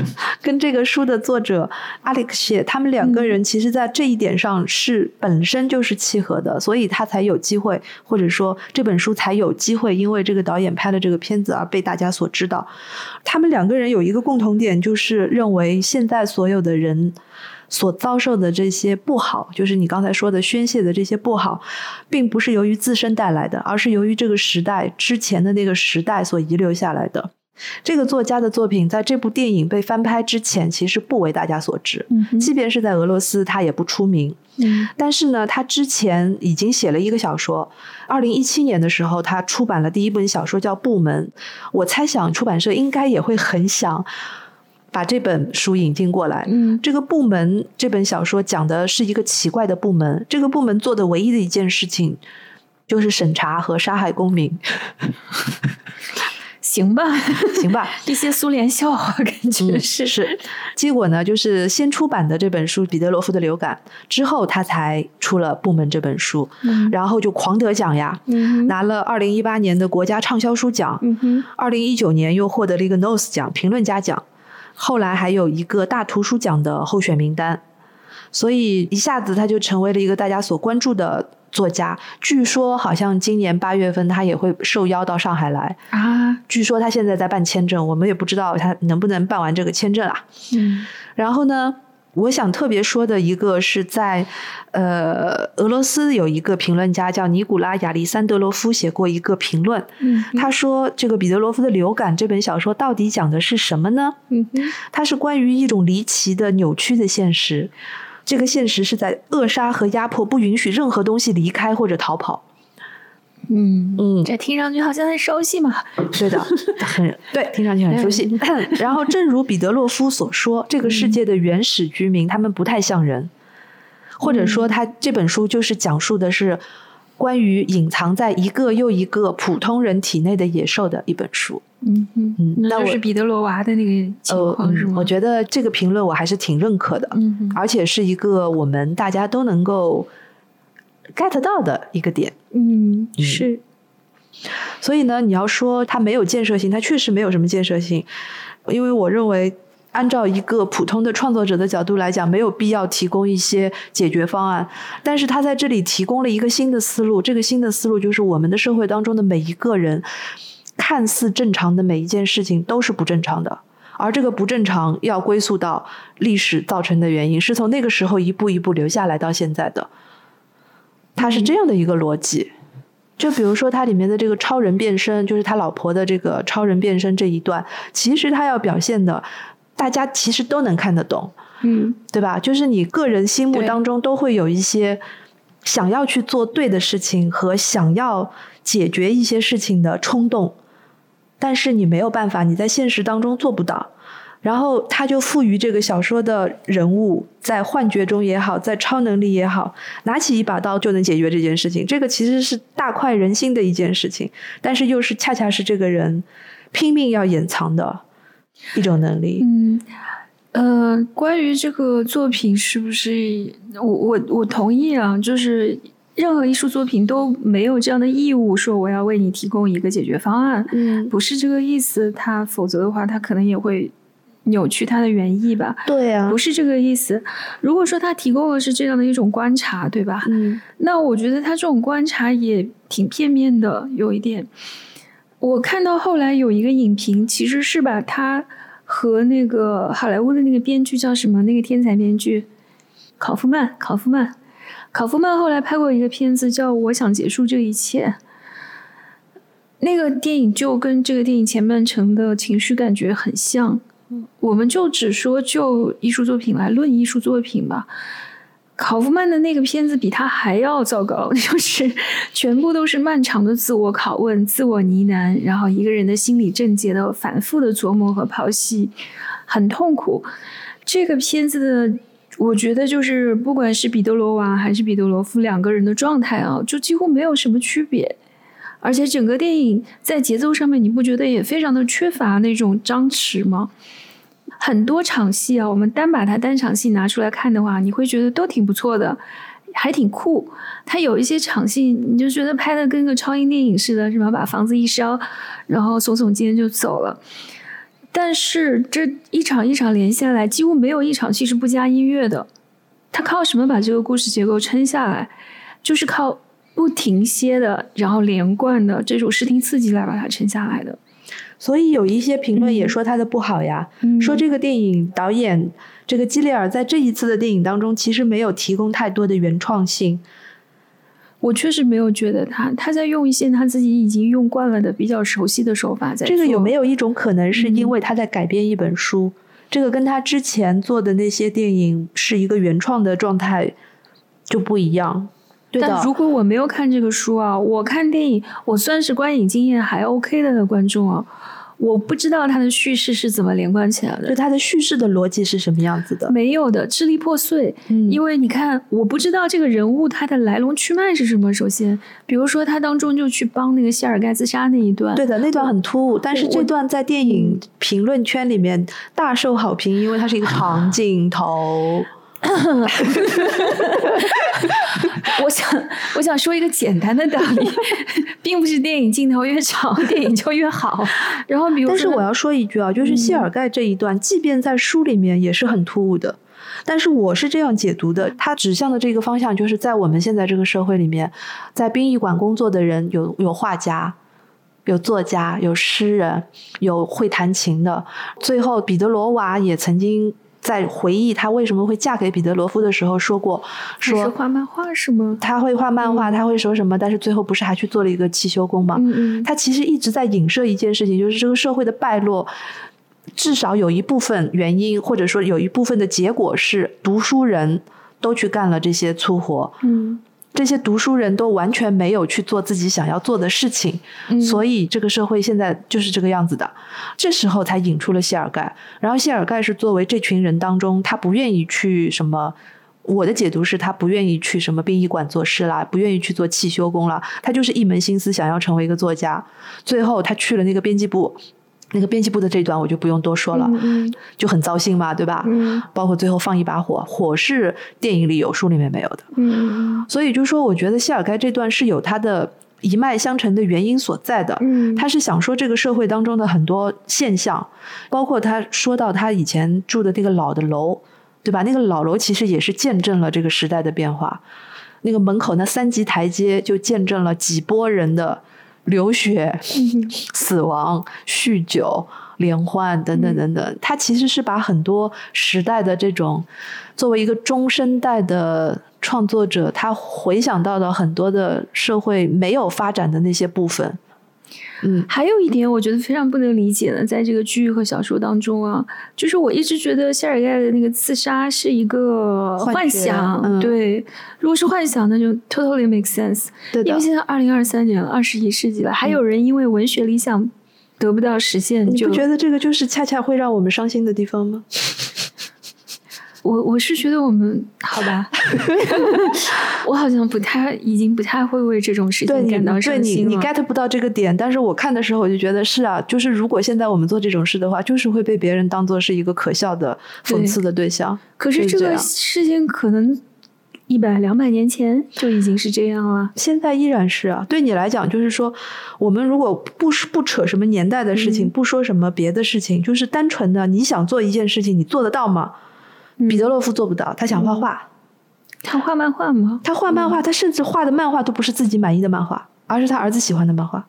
跟这个书的作者阿里克谢，他们两个人其实在这一点上是本身就是契合的，所以他才有机会，或者说这本书才有机会，因为这个导演拍了这个片子而被大家所知道。他们两个人有一个共同点，就是认为现在所有的人。所遭受的这些不好，就是你刚才说的宣泄的这些不好，并不是由于自身带来的，而是由于这个时代之前的那个时代所遗留下来的。这个作家的作品在这部电影被翻拍之前，其实不为大家所知。嗯，即便是在俄罗斯，他也不出名。嗯，但是呢，他之前已经写了一个小说。二零一七年的时候，他出版了第一本小说，叫《部门》。我猜想出版社应该也会很想。把这本书引进过来。嗯，这个部门这本小说讲的是一个奇怪的部门。这个部门做的唯一的一件事情，就是审查和杀害公民。行吧，行吧，一些苏联笑话感觉是是。结果呢，就是先出版的这本书《彼得罗夫的流感》，之后他才出了《部门》这本书，然后就狂得奖呀，拿了二零一八年的国家畅销书奖，二零一九年又获得了一个 Nose 奖评论家奖。后来还有一个大图书奖的候选名单，所以一下子他就成为了一个大家所关注的作家。据说好像今年八月份他也会受邀到上海来啊。据说他现在在办签证，我们也不知道他能不能办完这个签证啊。嗯，然后呢？我想特别说的一个是在，呃，俄罗斯有一个评论家叫尼古拉亚历山德罗夫写过一个评论，嗯他说这个彼得罗夫的流感这本小说到底讲的是什么呢？嗯它是关于一种离奇的扭曲的现实，这个现实是在扼杀和压迫，不允许任何东西离开或者逃跑。嗯嗯，这听上去好像很熟悉嘛。对的，很对，听上去很熟悉。然后，正如彼得洛夫所说，这个世界的原始居民他们不太像人，或者说，他这本书就是讲述的是关于隐藏在一个又一个普通人体内的野兽的一本书。嗯嗯嗯，那就是彼得罗娃的那个情况是吗？我觉得这个评论我还是挺认可的，嗯，而且是一个我们大家都能够。Get 到的一个点，嗯，是。所以呢，你要说它没有建设性，它确实没有什么建设性。因为我认为，按照一个普通的创作者的角度来讲，没有必要提供一些解决方案。但是他在这里提供了一个新的思路，这个新的思路就是我们的社会当中的每一个人，看似正常的每一件事情都是不正常的，而这个不正常要归宿到历史造成的原因，是从那个时候一步一步留下来到现在的。他是这样的一个逻辑，就比如说它里面的这个超人变身，就是他老婆的这个超人变身这一段，其实他要表现的，大家其实都能看得懂，嗯，对吧？就是你个人心目当中都会有一些想要去做对的事情和想要解决一些事情的冲动，但是你没有办法，你在现实当中做不到。然后他就赋予这个小说的人物，在幻觉中也好，在超能力也好，拿起一把刀就能解决这件事情。这个其实是大快人心的一件事情，但是又是恰恰是这个人拼命要隐藏的一种能力。嗯，呃，关于这个作品，是不是我我我同意啊？就是任何艺术作品都没有这样的义务，说我要为你提供一个解决方案。嗯，不是这个意思。他否则的话，他可能也会。扭曲它的原意吧？对呀，不是这个意思。如果说他提供的是这样的一种观察，对吧？嗯，那我觉得他这种观察也挺片面的，有一点。我看到后来有一个影评，其实是把他和那个好莱坞的那个编剧叫什么？那个天才编剧考夫曼，考夫曼，考夫曼后来拍过一个片子叫《我想结束这一切》，那个电影就跟这个电影前半程的情绪感觉很像。我们就只说就艺术作品来论艺术作品吧。考夫曼的那个片子比他还要糟糕，就是全部都是漫长的自我拷问、自我呢喃，然后一个人的心理症结的反复的琢磨和剖析，很痛苦。这个片子的，我觉得就是不管是彼得罗娃还是彼得罗夫两个人的状态啊，就几乎没有什么区别。而且整个电影在节奏上面，你不觉得也非常的缺乏那种张弛吗？很多场戏啊，我们单把它单场戏拿出来看的话，你会觉得都挺不错的，还挺酷。它有一些场戏，你就觉得拍的跟个超英电影似的，什么？把房子一烧，然后耸耸肩就走了。但是这一场一场连下来，几乎没有一场戏是不加音乐的。他靠什么把这个故事结构撑下来？就是靠不停歇的，然后连贯的这种视听刺激来把它撑下来的。所以有一些评论也说他的不好呀，说这个电影导演这个基里尔在这一次的电影当中其实没有提供太多的原创性。我确实没有觉得他他在用一些他自己已经用惯了的比较熟悉的手法在。这个有没有一种可能是因为他在改编一本书？这个跟他之前做的那些电影是一个原创的状态就不一样。但如果我没有看这个书啊，我看电影，我算是观影经验还 OK 的观众啊，我不知道它的叙事是怎么连贯起来的，就它的叙事的逻辑是什么样子的？没有的，支离破碎。嗯，因为你看，我不知道这个人物他的来龙去脉是什么。首先，比如说他当中就去帮那个谢尔盖自杀那一段，对的，那段很突兀，但是这段在电影评论圈里面大受好评，因为它是一个 长镜头。我想，我想说一个简单的道理，并不是电影镜头越长，电影就越好。然后，比如，但是我要说一句啊，就是谢尔盖这一段，即便在书里面也是很突兀的。但是我是这样解读的，他指向的这个方向，就是在我们现在这个社会里面，在殡仪馆工作的人，有有画家，有作家，有诗人，有会弹琴的。最后，彼得罗娃也曾经。在回忆她为什么会嫁给彼得罗夫的时候说过，说画漫画是吗？他会画漫画，他会说什么？但是最后不是还去做了一个汽修工吗？嗯嗯。他其实一直在影射一件事情，就是这个社会的败落，至少有一部分原因，或者说有一部分的结果是读书人都去干了这些粗活。嗯。这些读书人都完全没有去做自己想要做的事情，所以这个社会现在就是这个样子的。这时候才引出了谢尔盖，然后谢尔盖是作为这群人当中，他不愿意去什么。我的解读是他不愿意去什么殡仪馆做事啦，不愿意去做汽修工啦，他就是一门心思想要成为一个作家。最后他去了那个编辑部，那个编辑部的这段我就不用多说了，就很糟心嘛，对吧？包括最后放一把火，火是电影里有，书里面没有的。所以就说，我觉得谢尔盖这段是有他的一脉相承的原因所在的。他是想说这个社会当中的很多现象，包括他说到他以前住的那个老的楼。对吧？那个老楼其实也是见证了这个时代的变化。那个门口那三级台阶就见证了几波人的流血、死亡、酗酒、连环等等等等。他其实是把很多时代的这种，作为一个中生代的创作者，他回想到了很多的社会没有发展的那些部分。嗯，还有一点我觉得非常不能理解的，在这个剧和小说当中啊，就是我一直觉得谢尔盖的那个刺杀是一个幻想，对，如果是幻想，那就 totally make sense。对因为现在二零二三年了，二十一世纪了，还有人因为文学理想得不到实现，你不觉得这个就是恰恰会让我们伤心的地方吗？我我是觉得我们好吧，我好像不太，已经不太会为这种事情感到伤心了。你你 get 不到这个点，但是我看的时候我就觉得是啊，就是如果现在我们做这种事的话，就是会被别人当做是一个可笑的讽刺的对象。可是这个事情可能一百两百年前就已经是这样了，现在依然是啊。对你来讲，就是说，我们如果不不扯什么年代的事情，不说什么别的事情，就是单纯的你想做一件事情，你做得到吗？彼得洛夫做不到，他想画画，他画漫画吗？他画漫画，他甚至画的漫画都不是自己满意的漫画，而是他儿子喜欢的漫画。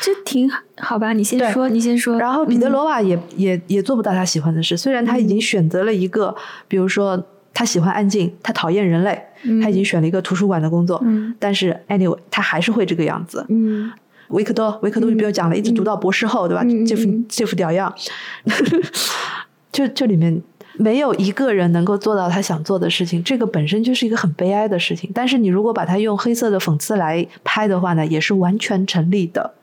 这挺好吧？你先说，你先说。然后彼得罗瓦也也也做不到他喜欢的事，虽然他已经选择了一个，比如说他喜欢安静，他讨厌人类，他已经选了一个图书馆的工作，但是 anyway 他还是会这个样子。嗯，维克多，维克多就不要讲了，一直读到博士后，对吧？这副这副屌样，就这里面。没有一个人能够做到他想做的事情，这个本身就是一个很悲哀的事情。但是你如果把它用黑色的讽刺来拍的话呢，也是完全成立的。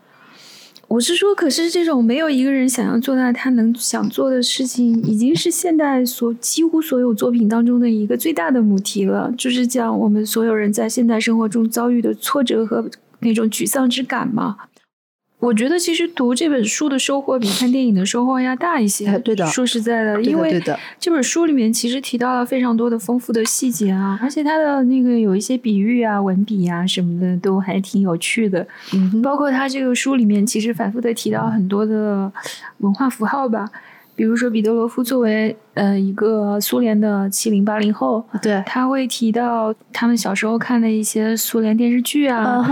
我是说，可是这种没有一个人想要做到他能想做的事情，已经是现代所几乎所有作品当中的一个最大的母题了，就是讲我们所有人在现代生活中遭遇的挫折和那种沮丧之感嘛。我觉得其实读这本书的收获比看电影的收获要大一些。对的，说实在的，因为这本书里面其实提到了非常多的丰富的细节啊，而且它的那个有一些比喻啊、文笔啊什么的都还挺有趣的。嗯，包括它这个书里面其实反复的提到很多的文化符号吧。比如说，彼得罗夫作为呃一个苏联的七零八零后，对，他会提到他们小时候看的一些苏联电视剧啊，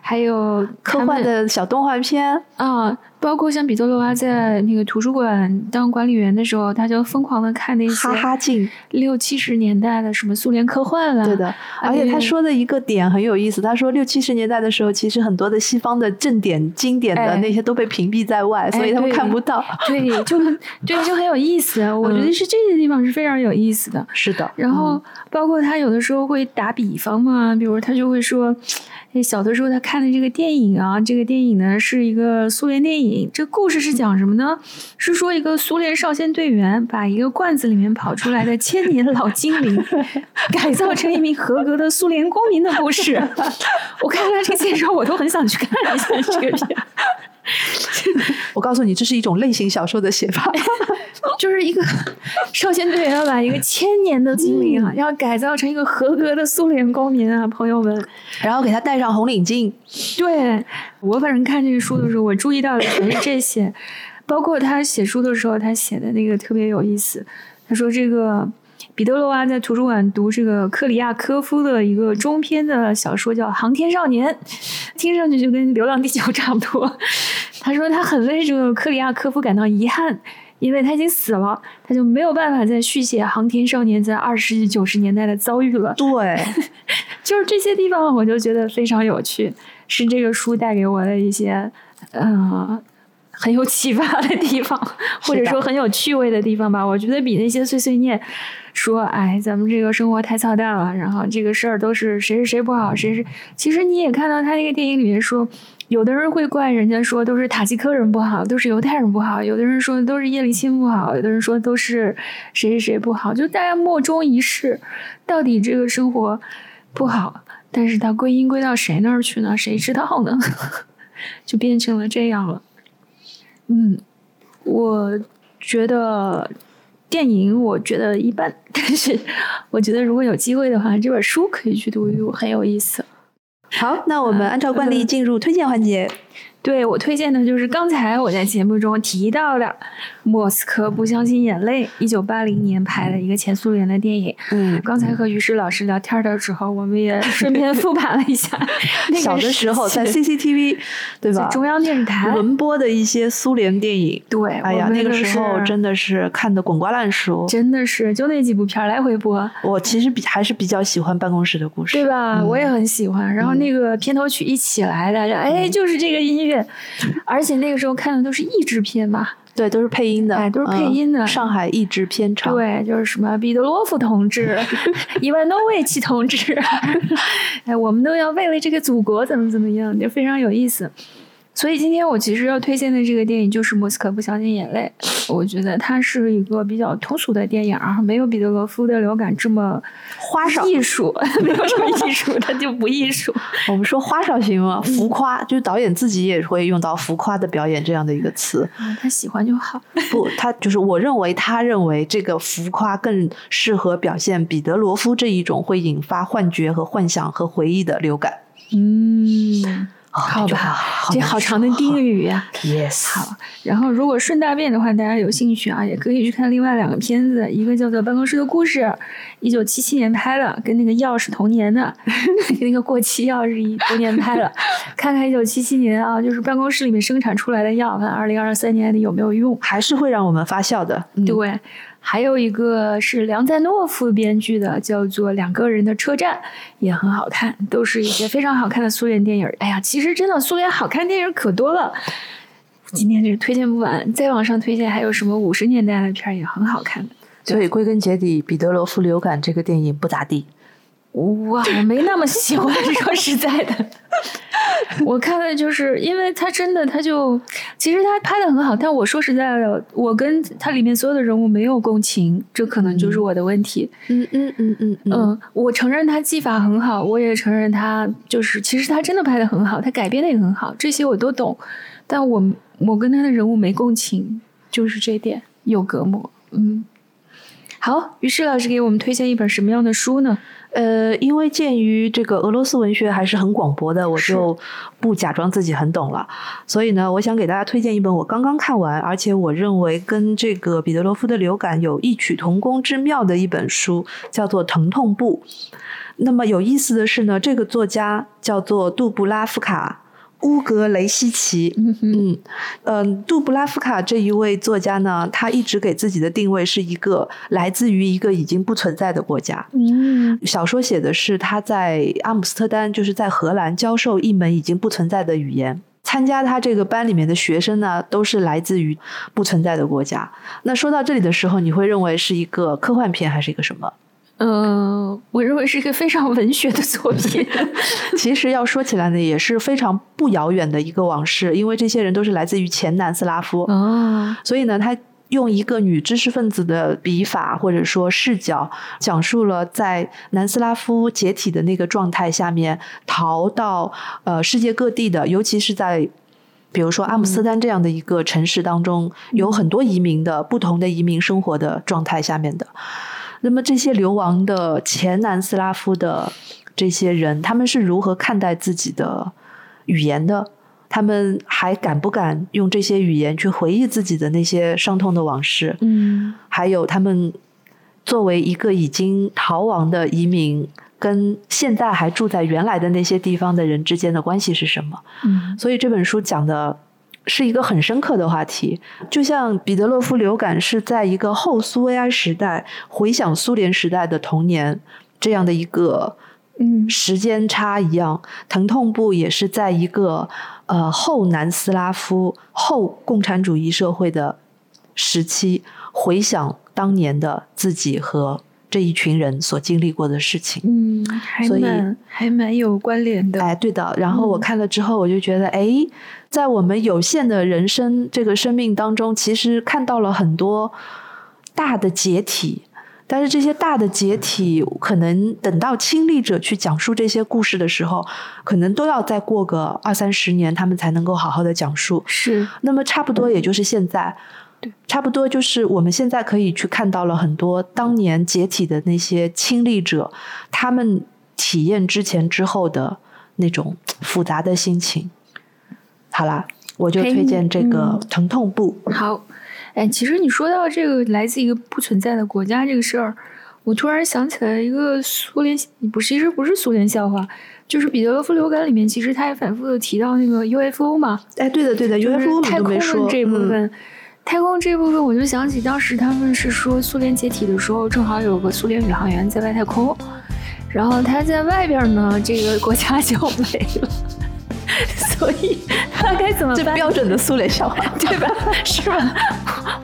还有科幻的小动画片啊。包括像彼得罗娃在那个图书馆当管理员的时候，他就疯狂的看那些哈哈镜六七十年代的什么苏联科幻了。对的，而且他说的一个点很有意思，他说六七十年代的时候，其实很多的西方的正典经典的那些都被屏蔽在外，所以他们看不到。对，就很对，就很有意思。我觉得是这些地方是非常有意思的。是的，然后包括他有的时候会打比方嘛，比如他就会说。小的时候，他看的这个电影啊，这个电影呢是一个苏联电影。这故事是讲什么呢？是说一个苏联少先队员把一个罐子里面跑出来的千年老精灵 改造成一名合格的苏联公民的故事。我看到这个介绍，我都很想去看一下这个片。我告诉你，这是一种类型小说的写法，就是一个少先队员要把一个千年的精灵啊，要改造成一个合格的苏联公民啊，朋友们，然后给他戴上红领巾。对我反正看这个书的时候，我注意到的全是这些，包括他写书的时候，他写的那个特别有意思。他说这个。彼得罗娃在图书馆读这个克里亚科夫的一个中篇的小说，叫《航天少年》，听上去就跟《流浪地球》差不多。他说他很为这个克里亚科夫感到遗憾，因为他已经死了，他就没有办法再续写《航天少年》在二十世纪九十年代的遭遇了。对，就是这些地方，我就觉得非常有趣，是这个书带给我的一些，呃。很有启发的地方，或者说很有趣味的地方吧。我觉得比那些碎碎念，说哎，咱们这个生活太操蛋了，然后这个事儿都是谁是谁不好，谁是。其实你也看到他那个电影里面说，有的人会怪人家说都是塔吉克人不好，都是犹太人不好；有的人说都是叶利钦不好，有的人说都是谁谁谁不好。就大家莫衷一是，到底这个生活不好，但是它归因归到谁那儿去呢？谁知道呢？就变成了这样了。嗯，我觉得电影我觉得一般，但是我觉得如果有机会的话，这本书可以去读一读，很有意思。好，那我们按照惯例进入推荐环节。对我推荐的就是刚才我在节目中提到的《莫斯科不相信眼泪》，一九八零年拍的一个前苏联的电影。嗯，刚才和于适老师聊天的时候，我们也 顺便复盘了一下。小的时候在 CCTV 对吧？中央电视台轮播的一些苏联电影。对，哎呀，那个时候真的是看的滚瓜烂熟。真的是，就那几部片来回播。我其实比还是比较喜欢《办公室的故事》，对吧？我也很喜欢。然后那个片头曲一起来的，哎，就是这个音乐。而且那个时候看的都是译制片嘛，对，都是配音的，哎，都是配音的。上海译制片厂，对，就是什么彼得罗夫同志、伊万诺维奇同志，哎，我们都要为了这个祖国怎么怎么样，就非常有意思。所以今天我其实要推荐的这个电影就是《莫斯科不相信眼泪》，我觉得它是一个比较通俗的电影啊，没有彼得罗夫的流感这么花哨艺术，没有什么艺术，它就不艺术。我们说花哨行吗？浮夸，就是导演自己也会用到浮夸的表演这样的一个词。嗯，他喜欢就好。不，他就是我认为，他认为这个浮夸更适合表现彼得罗夫这一种会引发幻觉和幻想和回忆的流感。嗯。好吧，这好长的定语 呀。Yes，好。然后，如果顺大便的话，大家有兴趣啊，也可以去看另外两个片子，一个叫做《办公室的故事》，一九七七年拍的，跟那个药是同年的，那个过期药是一同年拍的。看看一九七七年啊，就是办公室里面生产出来的药，看二零二三年里有没有用，还是会让我们发笑的。对。还有一个是梁赞诺夫编剧的，叫做《两个人的车站》，也很好看，都是一些非常好看的苏联电影。哎呀，其实真的苏联好看电影可多了，今天这推荐不完，再往上推荐还有什么五十年代的片儿也很好看。所以归根结底，《彼得罗夫流感》这个电影不咋地。哇，我没那么喜欢，说实在的，我看的就是因为他真的，他就其实他拍的很好，但我说实在的，我跟他里面所有的人物没有共情，这可能就是我的问题。嗯嗯嗯嗯嗯，我承认他技法很好，我也承认他就是其实他真的拍的很好，他改编的也很好，这些我都懂，但我我跟他的人物没共情，就是这点有隔膜。嗯，好，于是老师给我们推荐一本什么样的书呢？呃，因为鉴于这个俄罗斯文学还是很广博的，我就不假装自己很懂了。所以呢，我想给大家推荐一本我刚刚看完，而且我认为跟这个彼得罗夫的流感有异曲同工之妙的一本书，叫做《疼痛部》。那么有意思的是呢，这个作家叫做杜布拉夫卡。乌格雷西奇，嗯嗯，杜布拉夫卡这一位作家呢，他一直给自己的定位是一个来自于一个已经不存在的国家。嗯，小说写的是他在阿姆斯特丹，就是在荷兰教授一门已经不存在的语言。参加他这个班里面的学生呢，都是来自于不存在的国家。那说到这里的时候，你会认为是一个科幻片还是一个什么？嗯，我认为是一个非常文学的作品。其实要说起来呢，也是非常不遥远的一个往事，因为这些人都是来自于前南斯拉夫。哦，所以呢，他用一个女知识分子的笔法或者说视角，讲述了在南斯拉夫解体的那个状态下面，逃到呃世界各地的，尤其是在比如说阿姆斯特丹这样的一个城市当中，有很多移民的不同的移民生活的状态下面的。那么这些流亡的前南斯拉夫的这些人，他们是如何看待自己的语言的？他们还敢不敢用这些语言去回忆自己的那些伤痛的往事？嗯，还有他们作为一个已经逃亡的移民，跟现在还住在原来的那些地方的人之间的关系是什么？嗯，所以这本书讲的。是一个很深刻的话题，就像彼得洛夫流感是在一个后苏维埃时代回想苏联时代的童年这样的一个嗯。时间差一样，疼痛部也是在一个呃后南斯拉夫、后共产主义社会的时期，回想当年的自己和这一群人所经历过的事情。嗯，还蛮还蛮有关联的。哎，对的。然后我看了之后，我就觉得，哎，在我们有限的人生这个生命当中，其实看到了很多大的解体。但是这些大的解体，可能等到亲历者去讲述这些故事的时候，可能都要再过个二三十年，他们才能够好好的讲述。是，那么差不多也就是现在，对，差不多就是我们现在可以去看到了很多当年解体的那些亲历者，他们体验之前之后的那种复杂的心情。好啦，我就推荐这个《疼痛部》。好。哎，其实你说到这个来自一个不存在的国家这个事儿，我突然想起来一个苏联，不是，其实不是苏联笑话，就是彼得罗夫流感里面，其实他也反复的提到那个 UFO 嘛。哎，对的，对的，UFO 太空这部分，太空这部分，我就想起当时他们是说苏联解体的时候，正好有个苏联宇航员在外太空，然后他在外边呢，这个国家就没了。所以他该怎么办？这标准的苏联笑话，对吧？是吧？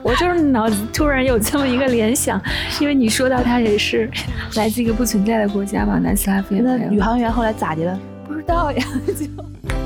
我就是脑子突然有这么一个联想，因为你说到他也是来自一个不存在的国家嘛，南斯拉夫。那宇航员后来咋的了？不知道呀，就。